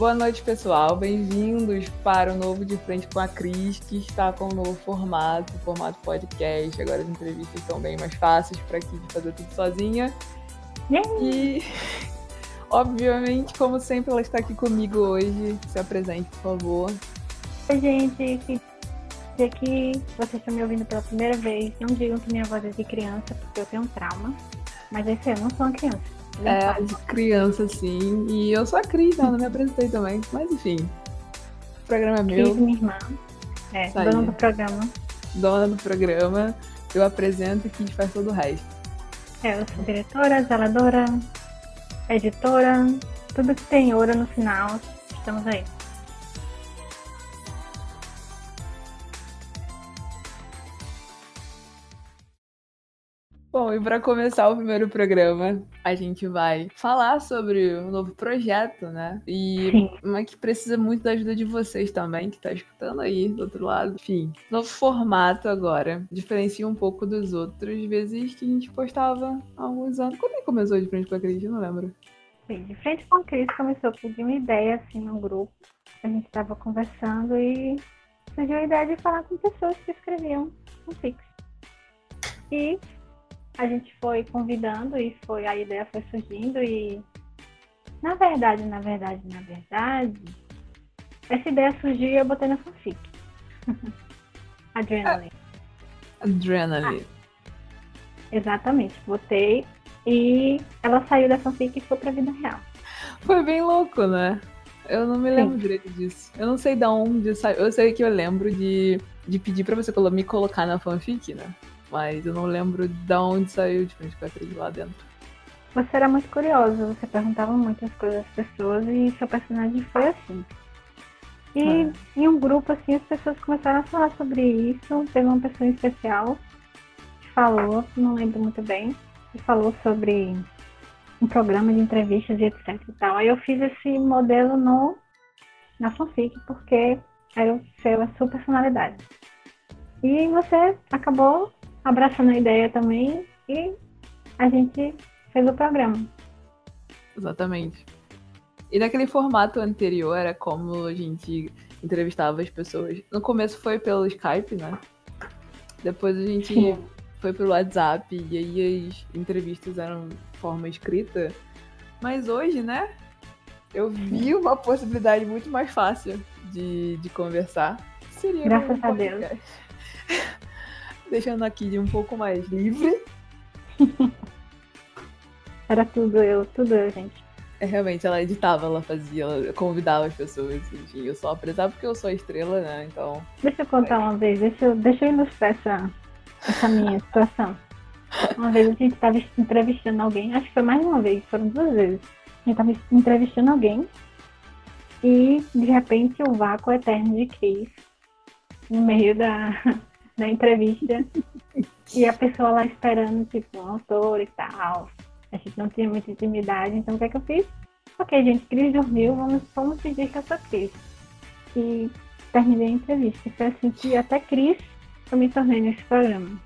Boa noite, pessoal. Bem-vindos para o novo De Frente com a Cris, que está com um novo formato, formato podcast. Agora as entrevistas estão bem mais fáceis para de fazer tudo sozinha. E, obviamente, como sempre, ela está aqui comigo hoje. Se apresente, por favor. Oi, gente. Se aqui vocês estão me ouvindo pela primeira vez, não digam que minha voz é de criança, porque eu tenho um trauma. Mas esse eu não sou uma criança. É, de criança, sim. E eu sou a Cris, ela não me apresentei também. Mas enfim. O programa é meu. Cris, minha irmã. É, dona do programa. Dona do programa. Eu apresento e Cris faz todo o resto. É, eu sou diretora, zeladora, editora, tudo que tem ouro no final, estamos aí. Bom, e para começar o primeiro programa, a gente vai falar sobre o um novo projeto, né? E Sim. mas que precisa muito da ajuda de vocês também, que tá escutando aí do outro lado. Enfim, novo formato agora. Diferencia um pouco dos outros vezes que a gente postava há alguns anos. Quando é que começou de frente com a Cris? Eu não lembro. Sim, de frente com a Cris começou por uma ideia assim no grupo. A gente estava conversando e surgiu a ideia de falar com pessoas que escreviam fanfics. E a gente foi convidando e foi a ideia foi surgindo e na verdade, na verdade, na verdade, essa ideia surgiu e eu botei na fanfic. Adrenaline. Adrenaline. Ah, exatamente, botei e ela saiu da fanfic e foi pra vida real. Foi bem louco, né? Eu não me lembro Sim. direito disso. Eu não sei de onde saiu. Eu sei que eu lembro de, de pedir pra você me colocar na fanfic, né? Mas eu não lembro de onde saiu de frente com a atriz lá dentro. Você era muito curiosa, você perguntava muitas coisas às pessoas e seu personagem foi assim. E é. em um grupo, assim, as pessoas começaram a falar sobre isso. Teve uma pessoa em especial que falou, não lembro muito bem, que falou sobre um programa de entrevistas e etc e tal. Aí eu fiz esse modelo no, na fanfic, porque era o seu, a sua personalidade. E você acabou abraçando a ideia também e a gente fez o programa. Exatamente. E naquele formato anterior era como a gente entrevistava as pessoas. No começo foi pelo Skype, né? Depois a gente Sim. foi pelo WhatsApp e aí as entrevistas eram forma escrita. Mas hoje, né? Eu vi uma possibilidade muito mais fácil de, de conversar. Seria Graças um a Deus. deixando aqui de um pouco mais livre. Era tudo eu, tudo eu, gente. É, realmente, ela editava, ela fazia, ela convidava as pessoas, enfim, eu só apresentava porque eu sou a estrela, né? Então. Deixa eu contar uma vez, deixa eu, deixa eu ilustrar essa, essa minha situação. Uma vez a gente estava entrevistando alguém, acho que foi mais uma vez, foram duas vezes. A gente estava entrevistando alguém e de repente o vácuo eterno de Cris no meio da, na entrevista e a pessoa lá esperando, tipo, um autor e tal. A gente não tinha muita intimidade, então o que é que eu fiz? Ok, gente, Cris dormiu, vamos, vamos pedir que eu sou Cris. E terminei a entrevista. Foi assim que até Cris eu me tornei nesse programa.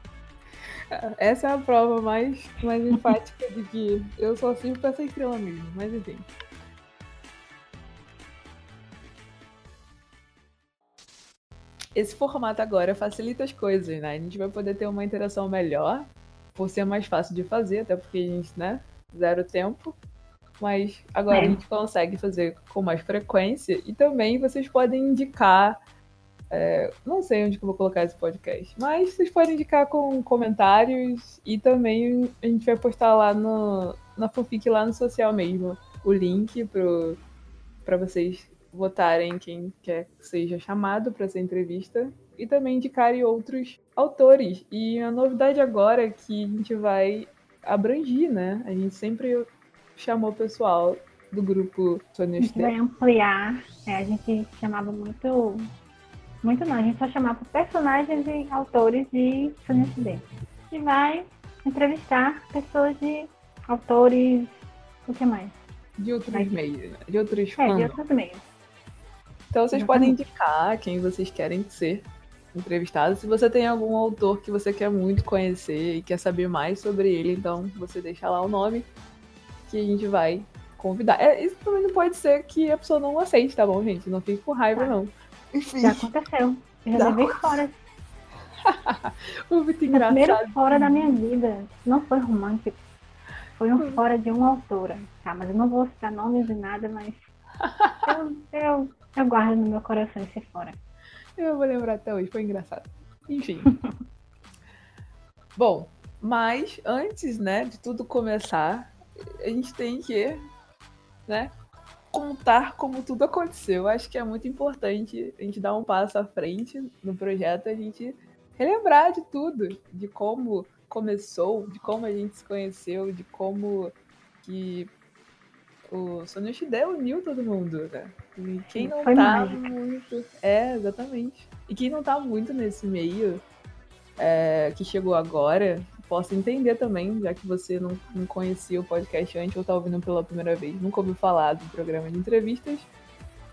Essa é a prova mais, mais enfática de que eu só sirvo pra ser estrela mesmo, mas enfim. Esse formato agora facilita as coisas, né? A gente vai poder ter uma interação melhor, por ser mais fácil de fazer, até porque a gente, né, zero tempo. Mas agora é. a gente consegue fazer com mais frequência e também vocês podem indicar. É, não sei onde que eu vou colocar esse podcast, mas vocês podem indicar com comentários e também a gente vai postar lá no, na fanfic, lá no social mesmo, o link para vocês votarem quem quer que seja chamado para essa entrevista e também indicarem outros autores. E a novidade agora é que a gente vai abrangir, né? A gente sempre chamou o pessoal do grupo Sônia A gente vai ampliar. É, a gente chamava muito. Muito não, a gente só chamava personagens e autores de Sônia E vai entrevistar pessoas de autores. O que mais? De outros meios, né? de outros é, de outros meios. Então vocês podem indicar quem vocês querem ser entrevistados. Se você tem algum autor que você quer muito conhecer e quer saber mais sobre ele, então você deixa lá o nome que a gente vai convidar. É, isso também não pode ser que a pessoa não aceite, tá bom, gente? Não fique com raiva, Tá. não. Enfim, Já aconteceu. Eu já levei fora. foi muito O primeiro engraçado. fora da minha vida. Não foi romântico. Foi um fora de uma autora. Tá, mas eu não vou citar nomes e nada, mas. Eu, eu, eu guardo no meu coração esse fora. Eu vou lembrar até hoje, foi engraçado. Enfim. Bom, mas antes, né, de tudo começar, a gente tem que, né, contar como tudo aconteceu. Acho que é muito importante a gente dar um passo à frente no projeto, a gente relembrar de tudo, de como começou, de como a gente se conheceu, de como que o Sonic Shide uniu todo mundo, né? E quem não Foi tá mágica. muito. É, exatamente. E quem não tá muito nesse meio, é, que chegou agora, possa entender também, já que você não, não conhecia o podcast antes ou tá ouvindo pela primeira vez, nunca ouviu falar do programa de entrevistas.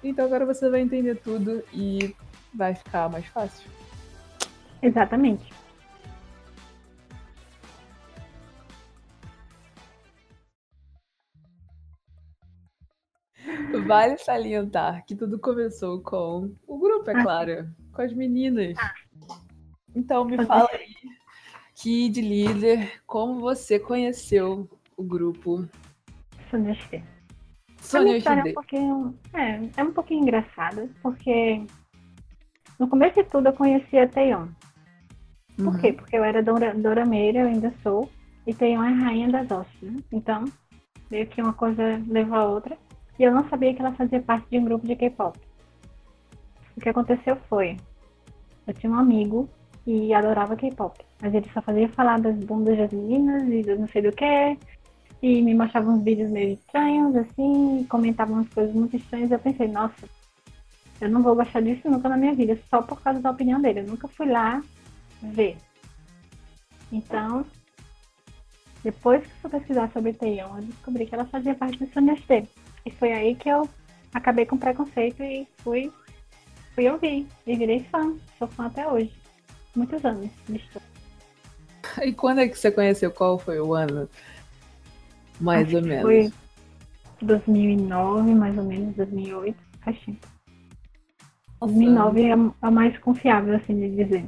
Então agora você vai entender tudo e vai ficar mais fácil. Exatamente. Vale salientar que tudo começou com o grupo, é claro, com as meninas. Então me fala aí, Kid Líder, como você conheceu o grupo Soneste. A minha Sonia história é um pouquinho. É, é um pouquinho engraçada, porque no começo de tudo eu conhecia a Taeyeon. Por Uhum. quê? Porque eu era dora, dorameira, eu ainda sou, e Taeyeon é rainha das hostes, né? Então, meio que uma coisa levou a outra. E eu não sabia que ela fazia parte de um grupo de K-pop. O que aconteceu foi, eu tinha um amigo que adorava K-pop, mas ele só fazia falar das bundas das meninas e do não sei do que, e me mostrava uns vídeos meio estranhos, assim, e comentava umas coisas muito estranhas. Eu pensei, nossa, eu não vou gostar disso nunca na minha vida, só por causa da opinião dele. Eu nunca fui lá ver. Então, depois que eu pesquisar sobre Taeyeon, eu descobri que ela fazia parte do Soneste. E foi aí que eu acabei com preconceito e fui, fui ouvir. E virei fã. Sou fã até hoje. Muitos anos de história. E quando é que você conheceu? Qual foi o ano? Mais Acho ou menos. Foi 2009, mais ou menos, 2008. Faz tempo. 2009 é a- a mais confiável, assim, de dizer.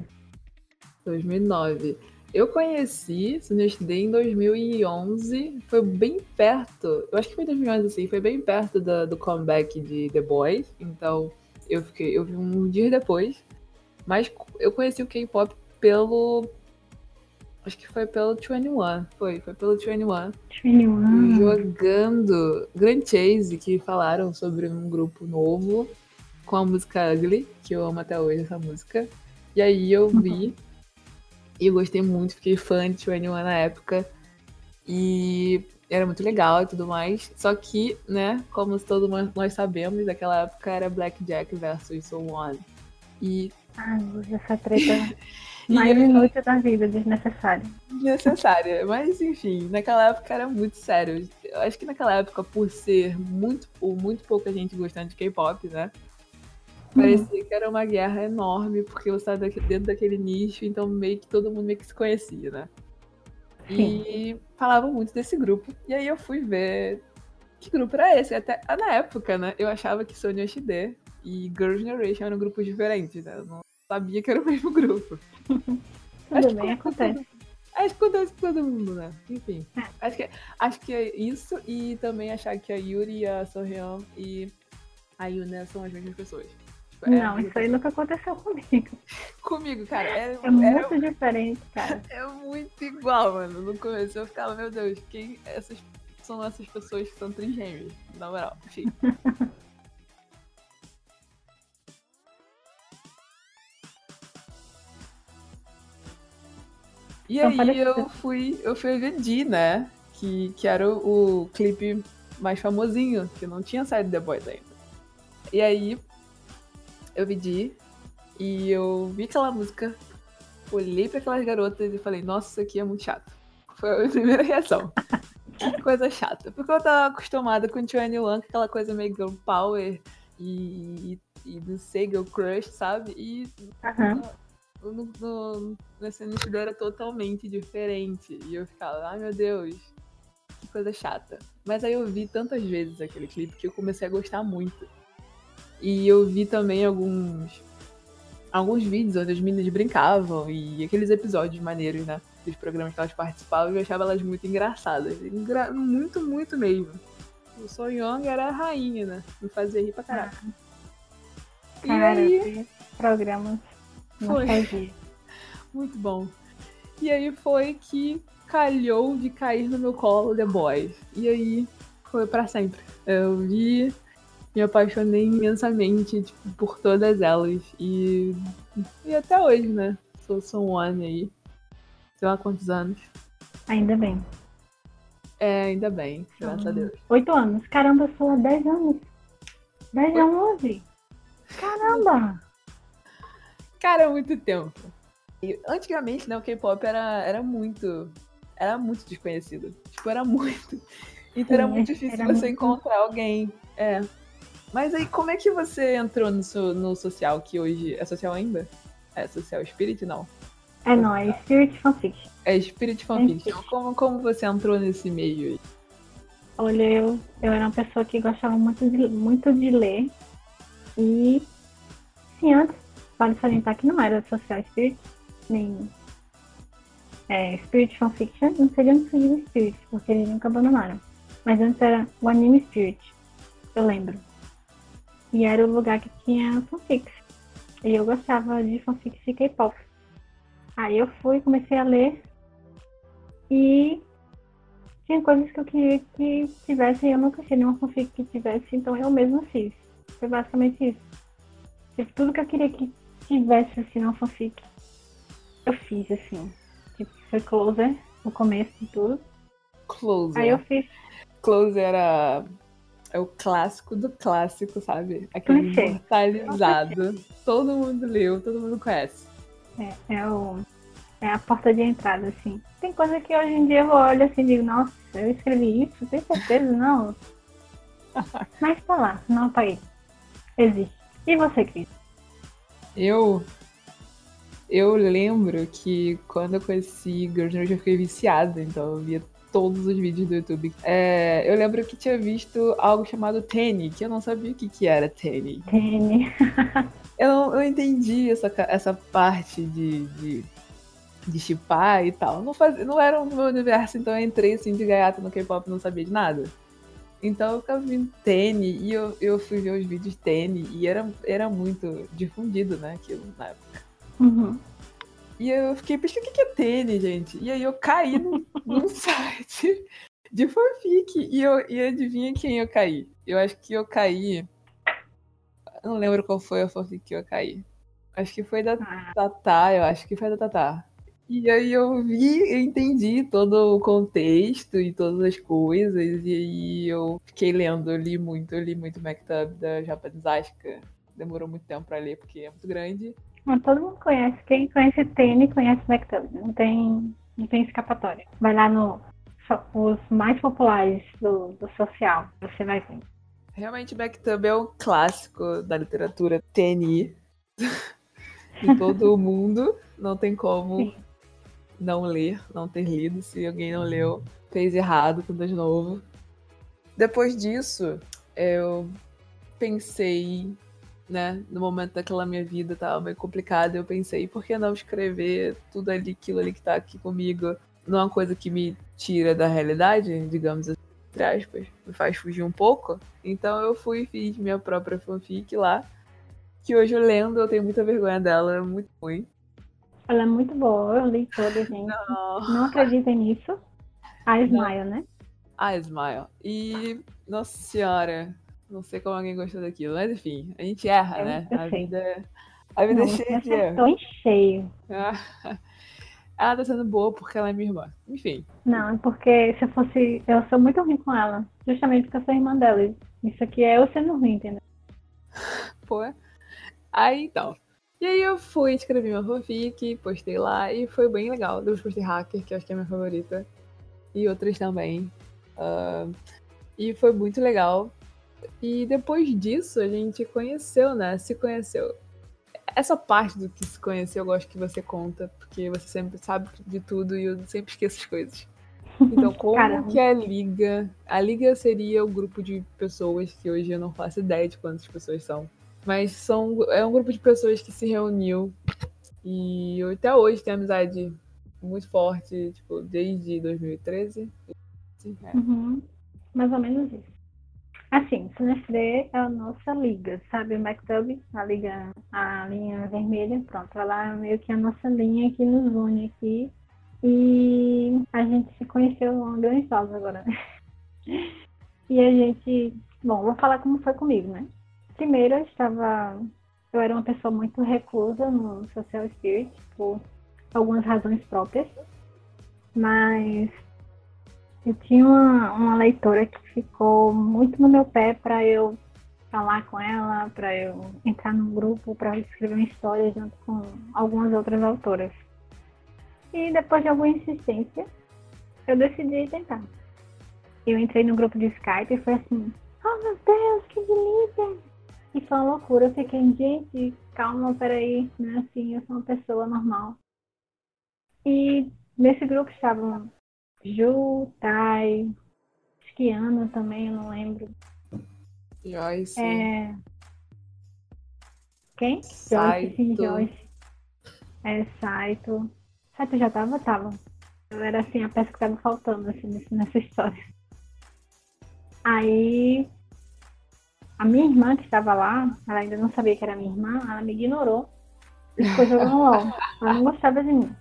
2009. Eu conheci Sinistro em 2011, foi bem perto, eu acho que foi 2011 assim, foi bem perto da- do comeback de The Boys, então eu fiquei, eu vi um dia depois, mas eu conheci o K-pop pelo, acho que foi pelo 21, foi, foi pelo 21, 21. jogando Grand Chase, que falaram sobre um grupo novo com a música Ugly, que eu amo até hoje essa música. E aí eu vi e eu gostei muito, fiquei fã de 21 na época. E era muito legal e tudo mais. Só que, né, como todos nós- sabemos, naquela época era Blackjack versus So One. E Ai, essa treta mais eu- inútil da vida, desnecessária. desnecessária. Mas enfim, naquela época era muito sério. Eu acho que naquela época, por ser muito, muito pouca gente gostando de K-pop, né? Parecia que era uma guerra enorme, porque você estava dentro daquele nicho, então meio que todo mundo meio que se conhecia, né? E falavam muito desse grupo. E aí eu fui ver que grupo era esse. Até ah, na época, né? Eu achava que Sony HD e Girl Generation eram grupos diferentes, né? Eu não sabia que era o mesmo grupo. Acho Tudo que bem, com- acontece. Acho que acontece com todo mundo, né? Enfim. É. Acho que, acho que é isso e também achar que a Yuri, a Sohyun e a Yuna são as mesmas pessoas. É Não, isso aí nunca aconteceu comigo. Comigo, cara, é, É é- muito diferente, cara. é muito igual, mano. No começo eu ficava, meu Deus, quem essas são essas pessoas que são trigêmeos? Na moral, enfim. E São aí eu fui, eu fui ver Di, né? Que, que era o, o clipe mais famosinho, que não tinha saído The Boys ainda. E aí eu vi Di e eu vi aquela música, olhei pra aquelas garotas e falei, nossa, isso aqui é muito chato. Foi a minha primeira reação. que coisa chata. Porque eu tava acostumada com 21, com aquela coisa meio girl power e, e, e não sei, girl crush, sabe? E Aham. no, no, nesse início era totalmente diferente. E eu ficava, ai meu Deus, que coisa chata. Mas aí eu vi tantas vezes aquele clipe que eu comecei a gostar muito. E eu vi também alguns alguns vídeos onde as meninas brincavam e aqueles episódios maneiros, né? Dos programas que elas participavam e eu achava elas muito engraçadas. Engra... Muito, muito mesmo. O So Young era a rainha, né? Me fazia rir pra caralho. E Cara, aí... programas foi. Muito bom. E aí foi que calhou de cair no meu colo The Boys. E aí foi para sempre. Eu vi, me apaixonei imensamente tipo, por todas elas. E, e até hoje, né? Sou, sou um ano aí. Sei lá quantos anos. Ainda bem. É, ainda bem, graças a Deus. Oito anos. Caramba, eu sou há dez anos. Dez a onze. Caramba! Cara, muito tempo. E, antigamente, né, o K-pop era, era muito. Era muito desconhecido. Tipo, era muito. Então Sim, era muito difícil era você muito... encontrar alguém. É. Mas aí, como é que você entrou no, no social, que hoje é social ainda? É social Spirit, não? É, não, é Spirit Fanfiction. É Spirit Fanfiction. É como, como você entrou nesse meio aí? Olha, eu, eu era uma pessoa que gostava muito de, muito de ler. E, sim, antes, vale salientar que não era social Spirit, nem é, Spirit Fanfiction, não seria um Spirit, porque eles nunca abandonaram. Mas antes era o Anime Spirit, eu lembro. E era o lugar que tinha fanfics. E eu gostava de fanfics de K-pop. Aí eu fui, comecei a ler e tinha coisas que eu queria que tivesse e eu nunca tinha nenhuma fanfic que tivesse, então eu mesma fiz. Foi basicamente isso. Tipo, tudo que eu queria que tivesse assim uma fanfic, eu fiz assim. Tipo, foi Closer, no começo de tudo. Closer. Aí eu fiz. Closer era é o clássico do clássico, sabe? Aquele Clichê. imortalizado. Todo mundo leu, todo mundo conhece. É, é, o, é a porta de entrada, assim. Tem coisa que hoje em dia eu olho assim e digo, nossa, eu escrevi isso, tem certeza? Não. Mas tá lá, não apaguei. Existe. E você, Cris? Eu. Eu lembro que quando eu conheci Girls eu fiquei viciada, então eu via todos os vídeos do YouTube. É, eu lembro que tinha visto algo chamado Tenny, que eu não sabia o que, que era Tenny. Tenny. eu não eu entendi essa, essa parte de, de, de chipar e tal. Não, faz, não era o meu universo, então eu entrei assim de gaiata no K-pop não sabia de nada. Então eu ficava vendo Tene e eu, eu fui ver os vídeos Tene e era, era muito difundido, né, aquilo na época. Uhum. E eu fiquei pensando, o que é Tene, gente? E aí eu caí num, num site de fanfic e, eu, e adivinha quem eu caí? Eu acho que eu caí. Eu não lembro qual foi a fanfic que eu caí. Acho que foi da ah. Tatá, eu acho que foi da Tatá. E aí eu vi, eu entendi todo o contexto e todas as coisas, e aí eu fiquei lendo, eu li muito, eu li muito Maktab da Japanese Asuka. Demorou muito tempo pra ler, porque é muito grande. Todo mundo conhece, quem conhece Tene conhece Maktab, não tem, não tem escapatória. Vai lá no os mais populares do, do social, você vai ver. Realmente, Backtub é um clássico da literatura TNI em todo o mundo. Não tem como Sim não ler, não ter lido. Se alguém não leu, fez errado, tudo de novo. Depois disso, eu pensei, né, no momento daquela minha vida tava meio complicada, eu pensei, por que não escrever tudo ali, aquilo ali que tá aqui comigo, numa coisa que me tira da realidade, digamos assim, entre aspas, me faz fugir um pouco. Então eu fui e fiz minha própria fanfic lá, que hoje lendo eu tenho muita vergonha dela, é muito ruim. Ela é muito boa, eu li toda, gente. Não, não acreditem nisso. A Smile, não. né? A Smile. E, nossa senhora, não sei como alguém gostou daquilo, mas enfim, a gente erra, eu né? A vida, é, a vida não, é cheia de erro. Tô em cheio. ela tá sendo boa porque ela é minha irmã. Enfim. Não, é porque se eu fosse. Eu sou muito ruim com ela. Justamente porque eu sou irmã dela. Isso aqui é eu sendo ruim, entendeu? Pô. Aí então. E aí eu fui, escrevi meu fanfic, postei lá e foi bem legal. Depois postei Hacker, que acho que é a minha favorita. E outras também. Uh, e foi muito legal. E depois disso a gente conheceu, né? Se conheceu. Essa parte do que se conheceu eu gosto que você conta, porque você sempre sabe de tudo e eu sempre esqueço as coisas. Então, como Caramba. que é a liga? A liga seria o grupo de pessoas que hoje eu não faço ideia de quantas pessoas são. Mas são, é um grupo de pessoas que se reuniu e até hoje tem amizade muito forte, tipo, desde 2013. É. Uhum. Mais ou menos isso. Assim, Sinestro é a nossa liga, sabe? O MacTub, a liga, a linha vermelha, pronto, ela é meio que a nossa linha que nos une aqui. E a gente se conheceu há grandes anos agora, né? E a gente. Bom, vou falar como foi comigo, né? Primeiro eu estava. Eu era uma pessoa muito reclusa no Social Spirit, por algumas razões próprias. Mas eu tinha uma, uma leitora que ficou muito no meu pé para eu falar com ela, para eu entrar num grupo, para escrever uma história junto com algumas outras autoras. E depois de alguma insistência, eu decidi tentar. Eu entrei no grupo de Skype e foi assim, oh meu Deus, que delícia! E foi uma loucura. Eu fiquei, gente, calma, peraí, não é assim, eu sou uma pessoa normal. E nesse grupo estavam Ju, Tai, Esquiana também, eu não lembro. Joyce. É... Quem? Joyce, sim, Saito. Joyce. É, Saito. Saito já tava? Tava. Eu era assim, a peça que tava faltando assim, nessa história. Aí a minha irmã que estava lá, ela ainda não sabia que era minha irmã, ela me ignorou e ficou jogando LOL. Ela não gostava de mim.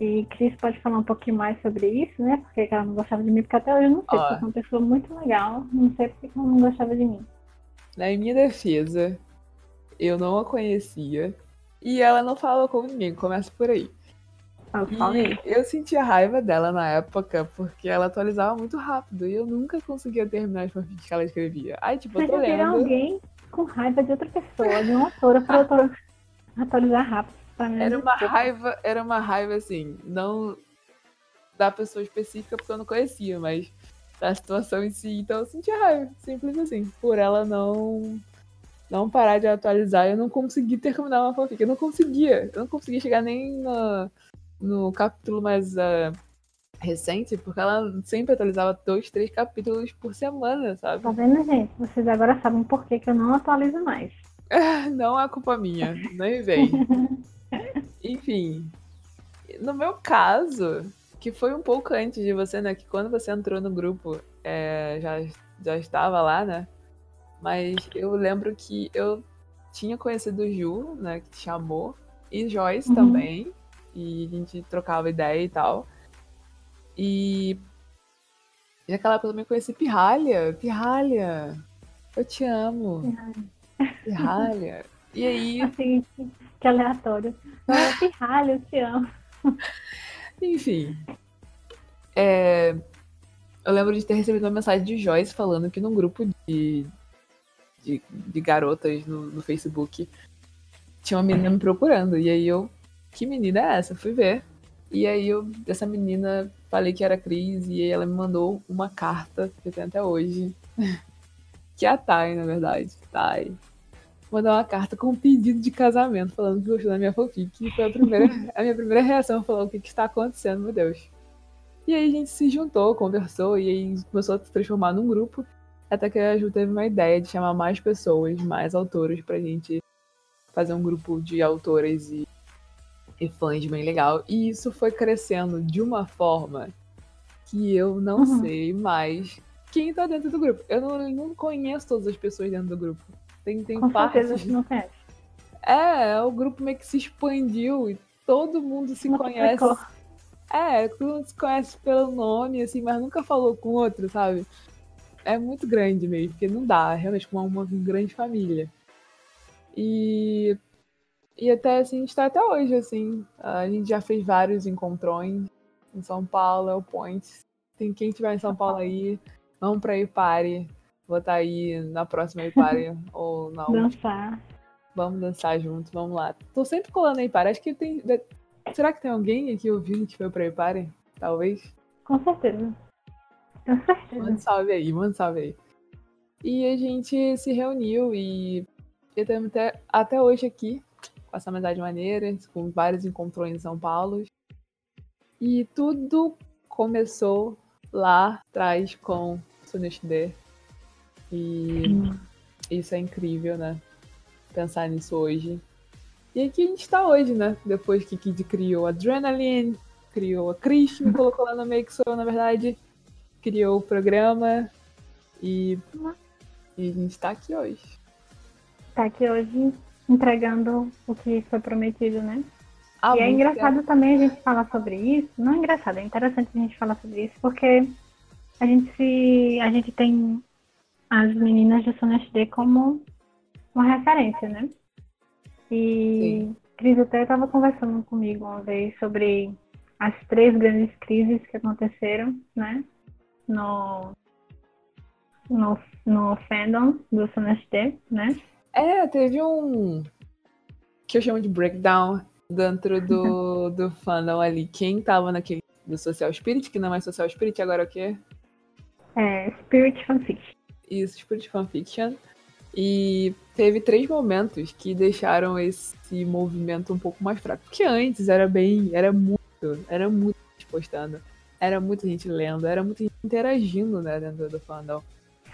E Cris pode falar um pouquinho mais sobre isso, né? Porque ela não gostava de mim, porque até hoje eu não sei, Ó. porque eu sou uma pessoa muito legal, não sei porque ela não gostava de mim. Na minha defesa, eu não a conhecia. E ela não falava com ninguém, começa por aí. Eu falei. E eu sentia raiva dela na época, porque ela atualizava muito rápido. E eu nunca conseguia terminar as fanfics que ela escrevia. Aí, tipo, eu Você tô já viu lendo. alguém com raiva de outra pessoa, de uma autora, pra atualizar rápido. Era uma raiva, era uma raiva assim, não da pessoa específica porque eu não conhecia, mas da situação em si, então eu sentia raiva, simples assim, por ela não não parar de atualizar, eu não consegui terminar uma fanfic, eu não conseguia, eu não conseguia chegar nem no, no capítulo mais ah, recente, porque ela sempre atualizava dois, três capítulos por semana, sabe? Tá vendo, gente? Vocês agora sabem por que, que eu não atualizo mais. Não é culpa minha, nem vem. Enfim, no meu caso, que foi um pouco antes de você, né? Que quando você entrou no grupo, é, já, já estava lá, né? Mas eu lembro que eu tinha conhecido o Ju, né? Que te chamou, e Joyce Uhum. também. E a gente trocava ideia e tal. E. E naquela época eu também conheci Pirralha. Pirralha, eu te amo. Pirralha. E aí, Assim, que aleatório. Pirralho, eu te amo. Enfim. É, Eu lembro de ter recebido uma mensagem de Joyce falando que num grupo de, de, de garotas no, no Facebook tinha uma menina me procurando. E aí eu, que menina é essa? Fui ver. E aí eu, dessa menina, falei que era Cris e aí ela me mandou uma carta que eu tenho até hoje. que é a Thay, na verdade. Thay. Mandou uma carta com um pedido de casamento, falando que gostou da minha fanfic. E foi a, primeira, a minha primeira reação, falou, o que que está acontecendo, meu Deus. E aí a gente se juntou, conversou, e aí começou a se transformar num grupo. Até que a Ju teve uma ideia de chamar mais pessoas, mais autores, pra gente fazer um grupo de autoras e, e fãs bem legal. E isso foi crescendo de uma forma que eu não Uhum. sei mais quem tá dentro do grupo. Eu não, não conheço todas as pessoas dentro do grupo. Tem, tem Com certeza partes. você não conhece. É, o grupo meio que se expandiu e todo mundo se conhece. Multiplicou. É, todo mundo se conhece pelo nome, assim, mas nunca falou com outro, sabe? É muito grande mesmo, porque não dá, é realmente uma, uma grande família. E, e até assim, a gente tá até hoje, assim. A gente já fez vários encontrões em São Paulo, é o Point. Tem quem tiver em São Paulo aí, vamos pra Ipare. Vou estar aí na próxima Ipare ou na última. Dançar. Vamos dançar junto, vamos lá. Tô sempre colando aí, para. Acho que tem. Será que tem alguém aqui ouvindo que foi pra Ipare? Talvez. Com certeza. Com certeza. Manda um salve aí, manda um salve aí. E a gente se reuniu e estamos até, até hoje aqui, com essa amizade maneira, com vários encontrões em São Paulo. E tudo começou lá atrás com Sunishide. E Hum. isso é incrível, né? Pensar nisso hoje. E aqui a gente tá hoje, né? Depois que Kid criou Adrenaline, criou a Chris, me colocou lá no meio que sou eu, na verdade. Criou o programa. E, e a gente tá aqui hoje. Tá aqui hoje entregando o que foi prometido, né? A e é engraçado também a gente falar sobre isso. Não é engraçado, é interessante a gente falar sobre isso, porque a gente se. a gente tem as meninas do Sono HD como uma referência, né? E Sim. Cris até estava conversando comigo uma vez sobre as três grandes crises que aconteceram, né? No, no, no fandom do Sono HD, né? É, teve um. que eu chamo de breakdown dentro do, do fandom ali. Quem tava naquele do Social Spirit, que não é Social Spirit, agora é o quê? É, Spirit Fanfiction. Isso, Spirit Fanfiction. E teve três momentos que deixaram esse movimento um pouco mais fraco. Porque antes era bem. Era muito. Era muito gente postando. Era muita gente lendo. Era muita gente interagindo, né, dentro do fandom.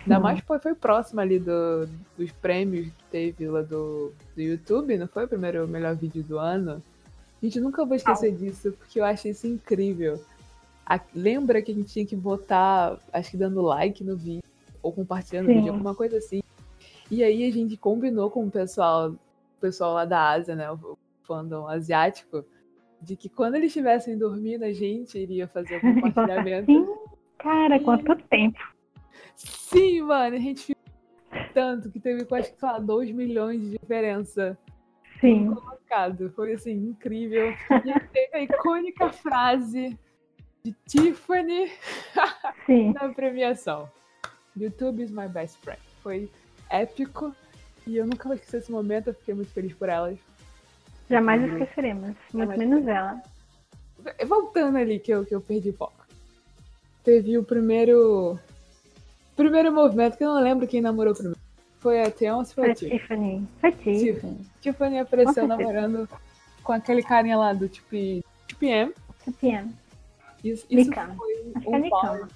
Ainda Sim. mais foi, foi próximo ali do, dos prêmios que teve lá do, do YouTube, não foi o primeiro melhor vídeo do ano? Gente, eu nunca vou esquecer disso, porque eu acho isso incrível. A- lembra que a gente tinha que votar, acho que dando like no vídeo, ou compartilhando Sim. vídeo, alguma coisa assim. E aí a gente combinou com o pessoal, o pessoal lá da Ásia, né, o, fandom asiático, de que quando eles estivessem dormindo, a gente iria fazer o compartilhamento. Sim, cara, quanto tempo. Sim, mano, a gente ficou tanto que teve quase, sei lá, 2 milhões de diferença Sim. colocado. Foi assim, incrível. E teve a icônica frase de Tiffany Sim. na premiação. YouTube is my best friend. Foi épico. E eu nunca vou esquecer esse momento, eu fiquei muito feliz por elas. Jamais esqueceremos. Muito Jamais menos ela. Voltando ali que eu, que eu perdi foco. Teve o primeiro. Primeiro movimento que eu não lembro quem namorou primeiro. Foi a Teon ou foi Foi a Tiffany? Tiffany. Foi Tiffany. Tiffany. Tiffany apareceu namorando com aquele carinha lá do tipo TPM. Tiffany. Isso, isso foi Acho que um é pau. Nikama.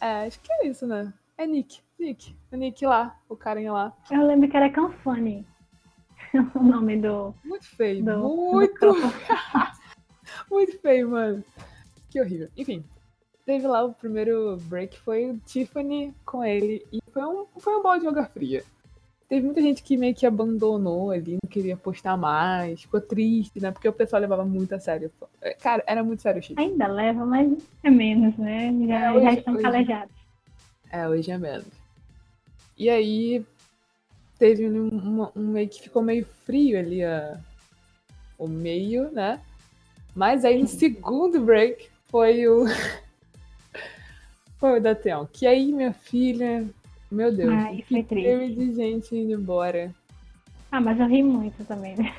É, acho que é isso, né? É Nick. Nick. O Nick lá, o carinha lá. Eu lembro que era Canfone. o nome do. Muito feio. do muito, do muito feio, mano. Que horrível. Enfim, teve lá o primeiro break, foi o Tiffany com ele. E foi um, foi um balde de água fria. Teve muita gente que meio que abandonou ali, não queria postar mais, ficou triste, né? Porque o pessoal levava muito a sério. Cara, era muito sério o. Ainda leva, mas é menos, né? Já, É, hoje- já estão hoje- calejados. É, hoje é menos. E aí teve um, uma- um meio que ficou meio frio ali a, o meio, né? Mas aí no segundo break foi o. foi o da Theon. Que aí, minha filha, meu Deus, Ai, foi que teve triste. de gente indo embora. Ah, mas eu ri muito também, né?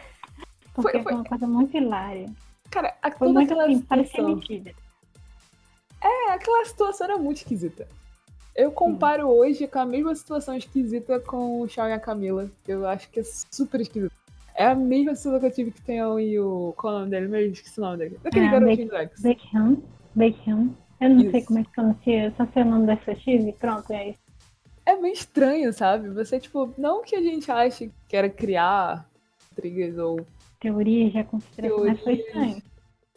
Porque Foi- foi, uma coisa muito hilária. Cara, a, Foi toda muito aquela assim, parecia situação. mentira. É, aquela situação era muito esquisita. Eu comparo hoje com a mesma situação esquisita com o Shawn e a Camila. Eu acho que é super esquisito. É a mesma situação que eu tive que tem e o. Qual é o nome dele mesmo? Esqueci o nome dele. Daquele Ah, garotinho do X. Beckham. Beckham. Eu não sei Isso. como é que pronuncia, só sei o nome dessa X e pronto, é isso. É meio estranho, sabe? Você, tipo, não que a gente ache que era criar intrigas ou. Teoria já conspiração, mas foi Teorias. estranho.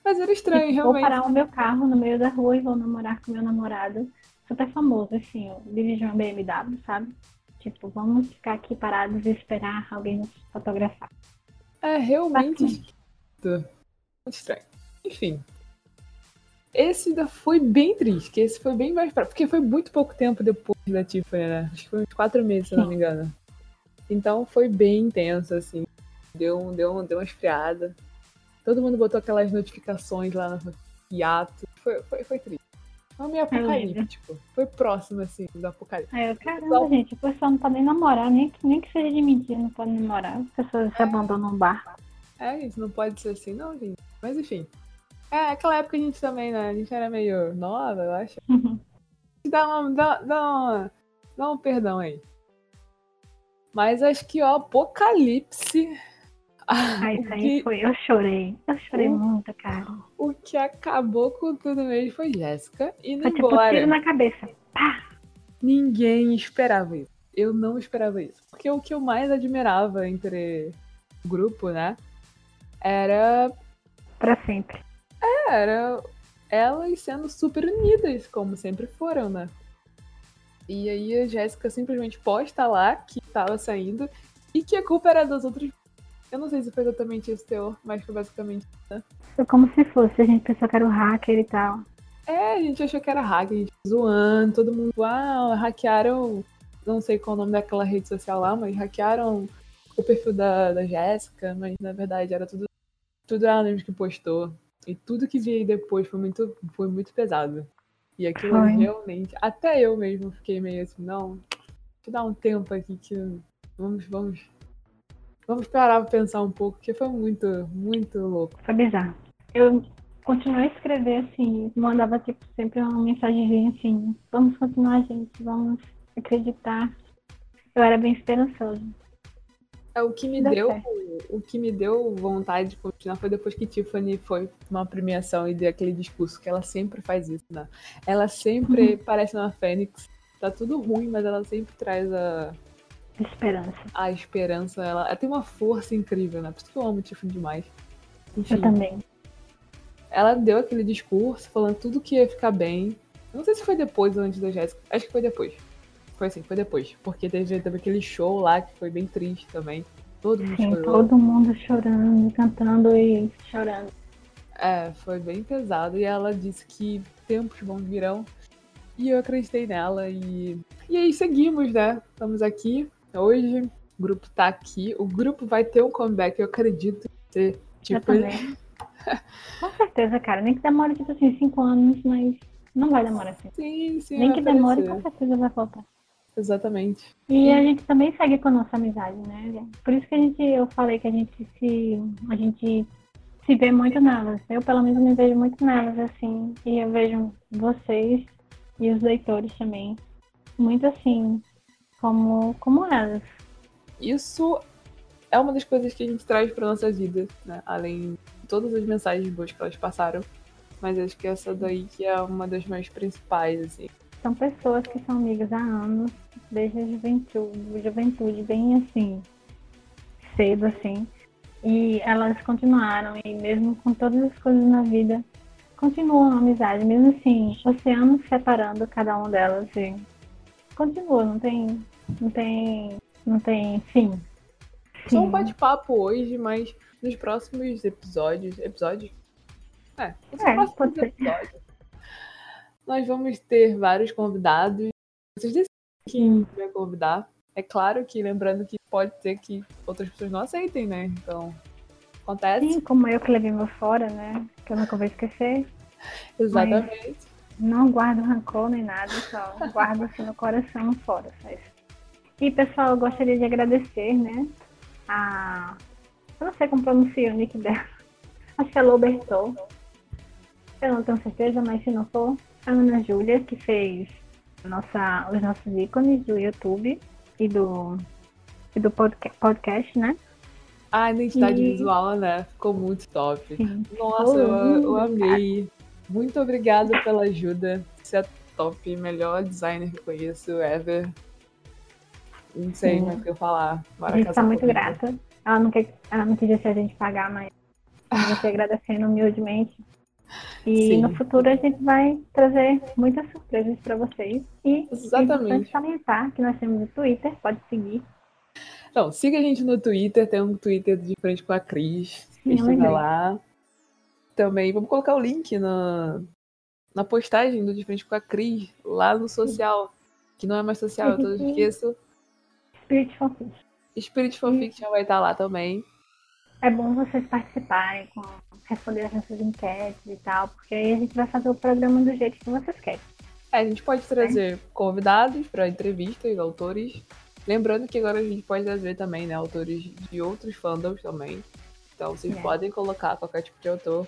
Mas era estranho, Tipo, vou realmente. parar o meu carro no meio da rua e vou namorar com meu namorado. Super famoso, assim, eu dirigi uma BMW, sabe? Tipo, vamos ficar aqui parados e esperar alguém nos fotografar. É realmente. Muito estranho. Enfim. Esse ainda foi bem triste, que esse foi bem mais pra... Porque foi muito pouco tempo depois da Tiffany, né? Acho que foi uns quatro meses, se eu não me engano. Então foi bem intenso, assim. Deu, deu, deu uma esfriada. Todo mundo botou aquelas notificações lá no hiato. Foi, foi, foi triste. Foi meio lembro. apocalíptico. Foi próximo, assim, do apocalipse. Aí eu, caramba, Só- gente, o pessoal não pode nem namorar, nem que, nem que seja de mentira, não pode namorar. As pessoas se abandonam no bar. É, isso não pode ser assim, não, gente. Mas enfim. É, aquela época a gente também, né? A gente era meio nova, eu acho. Dá, uma, dá, dá, uma, dá um perdão aí. Mas acho que o apocalipse Ah, isso aí que... foi. Eu chorei. Eu chorei o... muito, cara. O que acabou com tudo mesmo foi Jéssica indo foi, tipo, embora. Tiro na cabeça. Pá! Ninguém esperava isso. Eu não esperava isso. Porque o que eu mais admirava entre o grupo, né? Era. Pra sempre. É, era elas sendo super unidas, como sempre foram, né? E aí a Jéssica simplesmente posta lá que tava saindo e que a culpa era das outras. Eu não sei se foi exatamente esse teor, mas foi basicamente. Né? Foi como se fosse, a gente pensou que era o hacker e tal. É, a gente achou que era hacker, a gente zoando, todo mundo, ah, hackearam, não sei qual é o nome daquela rede social lá, mas hackearam o perfil da, da Jéssica, mas na verdade era tudo, tudo ela mesmo que postou. E tudo que veio depois foi muito, foi muito pesado. E aquilo foi. realmente, até eu mesmo fiquei meio assim, não, deixa eu dar um tempo aqui que vamos, vamos, vamos parar pra pensar um pouco, porque foi muito, muito louco. Foi bizarro. Eu continuei a escrever assim, mandava tipo sempre uma mensagenzinha assim, vamos continuar, gente, vamos acreditar. Eu era bem esperançoso. É, o que me deu, o que me deu vontade de continuar foi depois que Tiffany foi uma premiação e deu aquele discurso que ela sempre faz isso, né? Ela sempre uhum. parece uma fênix. Tá tudo ruim, mas ela sempre traz a esperança. A esperança, ela, ela tem uma força incrível, né? Por isso que eu amo Tiffany demais. Enfim, eu também. Ela deu aquele discurso falando tudo que ia ficar bem. Eu não sei se foi depois ou antes da Jéssica. Acho que foi depois. Foi assim, foi depois. Porque teve, teve aquele show lá que foi bem triste também. Todo mundo Sim, chorou. todo mundo chorando, cantando e chorando. É, foi bem pesado. E ela disse que tempos bons virão. E eu acreditei nela. E, e aí seguimos, né? Estamos aqui hoje. O grupo tá aqui. O grupo vai ter um comeback, eu acredito. Ter, tipo, eu. Com certeza, cara. Nem que demore, tipo assim, cinco anos, mas não vai demorar assim. Sim, sim. Nem que demore, com certeza vai voltar. Exatamente. E a gente também segue com a nossa amizade, né? Por isso que a gente, eu falei que a gente se, a gente se vê muito nelas. Eu, pelo menos, me vejo muito nelas, assim. E eu vejo vocês e os leitores também, muito assim, como, como elas. Isso é uma das coisas que a gente traz para nossa vida, né? Além de todas as mensagens boas que elas passaram. Mas acho que essa daí que é uma das mais principais, assim. São pessoas que são amigas há anos, desde a juventude, juventude bem assim, cedo assim. E elas continuaram, e mesmo com todas as coisas na vida, continuam a amizade, mesmo assim, oceanos separando cada uma delas. E continua, não tem. Não tem. Não tem fim. Só um bate-papo hoje, mas nos próximos episódios. Episódios? É, nos é, próximos episódios. Nós vamos ter vários convidados. Vocês decidem quem vai convidar. É claro que, lembrando que pode ser que outras pessoas não aceitem, né? Então, acontece. Sim, como eu que levei meu fora, né? Que eu nunca vou esquecer. Exatamente. Mas não guardo rancor nem nada, só guardo assim no coração fora, só isso. E, pessoal, eu gostaria de agradecer, né? A. Eu não sei como pronuncia o nick dela. Acho que é. Eu não tenho certeza, mas se não for, a Ana Júlia, que fez nossa, os nossos ícones do YouTube e do, e do podcast, né? A identidade e... visual, né? Ficou muito top. Sim. Nossa, eu, eu, amei. Muito obrigada pela ajuda. Você é top, melhor designer que conheço ever. Não sei mais o que eu falar. Bora a gente tá muito grata. Ela não, quer, ela não quis deixar a gente pagar, mas a gente agradecendo humildemente. E Sim. no futuro a gente vai trazer muitas surpresas para vocês. E Exatamente. salientar que nós temos o Twitter, pode seguir. Então, siga a gente no Twitter, tem um Twitter de frente com a Cris. Sim, lá. Também, vamos colocar o link na, na postagem do De Frente com a Cris, lá no social. Que não é mais social, eu todos esqueço. Spirit for Fiction. Spirit for Fiction vai estar lá também. É bom vocês participarem com responder as nossas enquetes e tal, porque aí a gente vai fazer o programa do jeito que vocês querem. É, a gente pode trazer é. convidados para entrevistas, autores. Lembrando que agora a gente pode trazer também, né, autores de outros fandoms também. Então vocês é. podem colocar qualquer tipo de autor.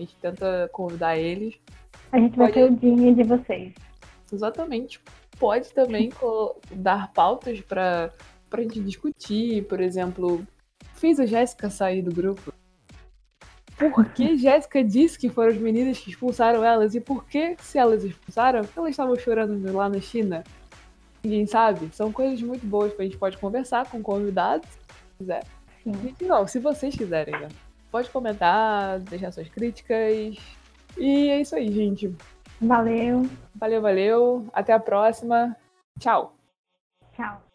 A gente tenta convidar eles. A gente pode... vai ter o dia de vocês. Exatamente. Pode também dar pautas para a gente discutir, por exemplo, fez a Jéssica sair do grupo? Por que Jéssica disse que foram as meninas que expulsaram elas? E por que, se elas expulsaram, elas estavam chorando lá na China? Ninguém sabe. São coisas muito boas que a gente pode conversar com convidados, se quiser. Sim. E, não, se vocês quiserem, né? Pode comentar, deixar suas críticas. E é isso aí, gente. Valeu. Valeu, valeu. Até a próxima. Tchau. Tchau.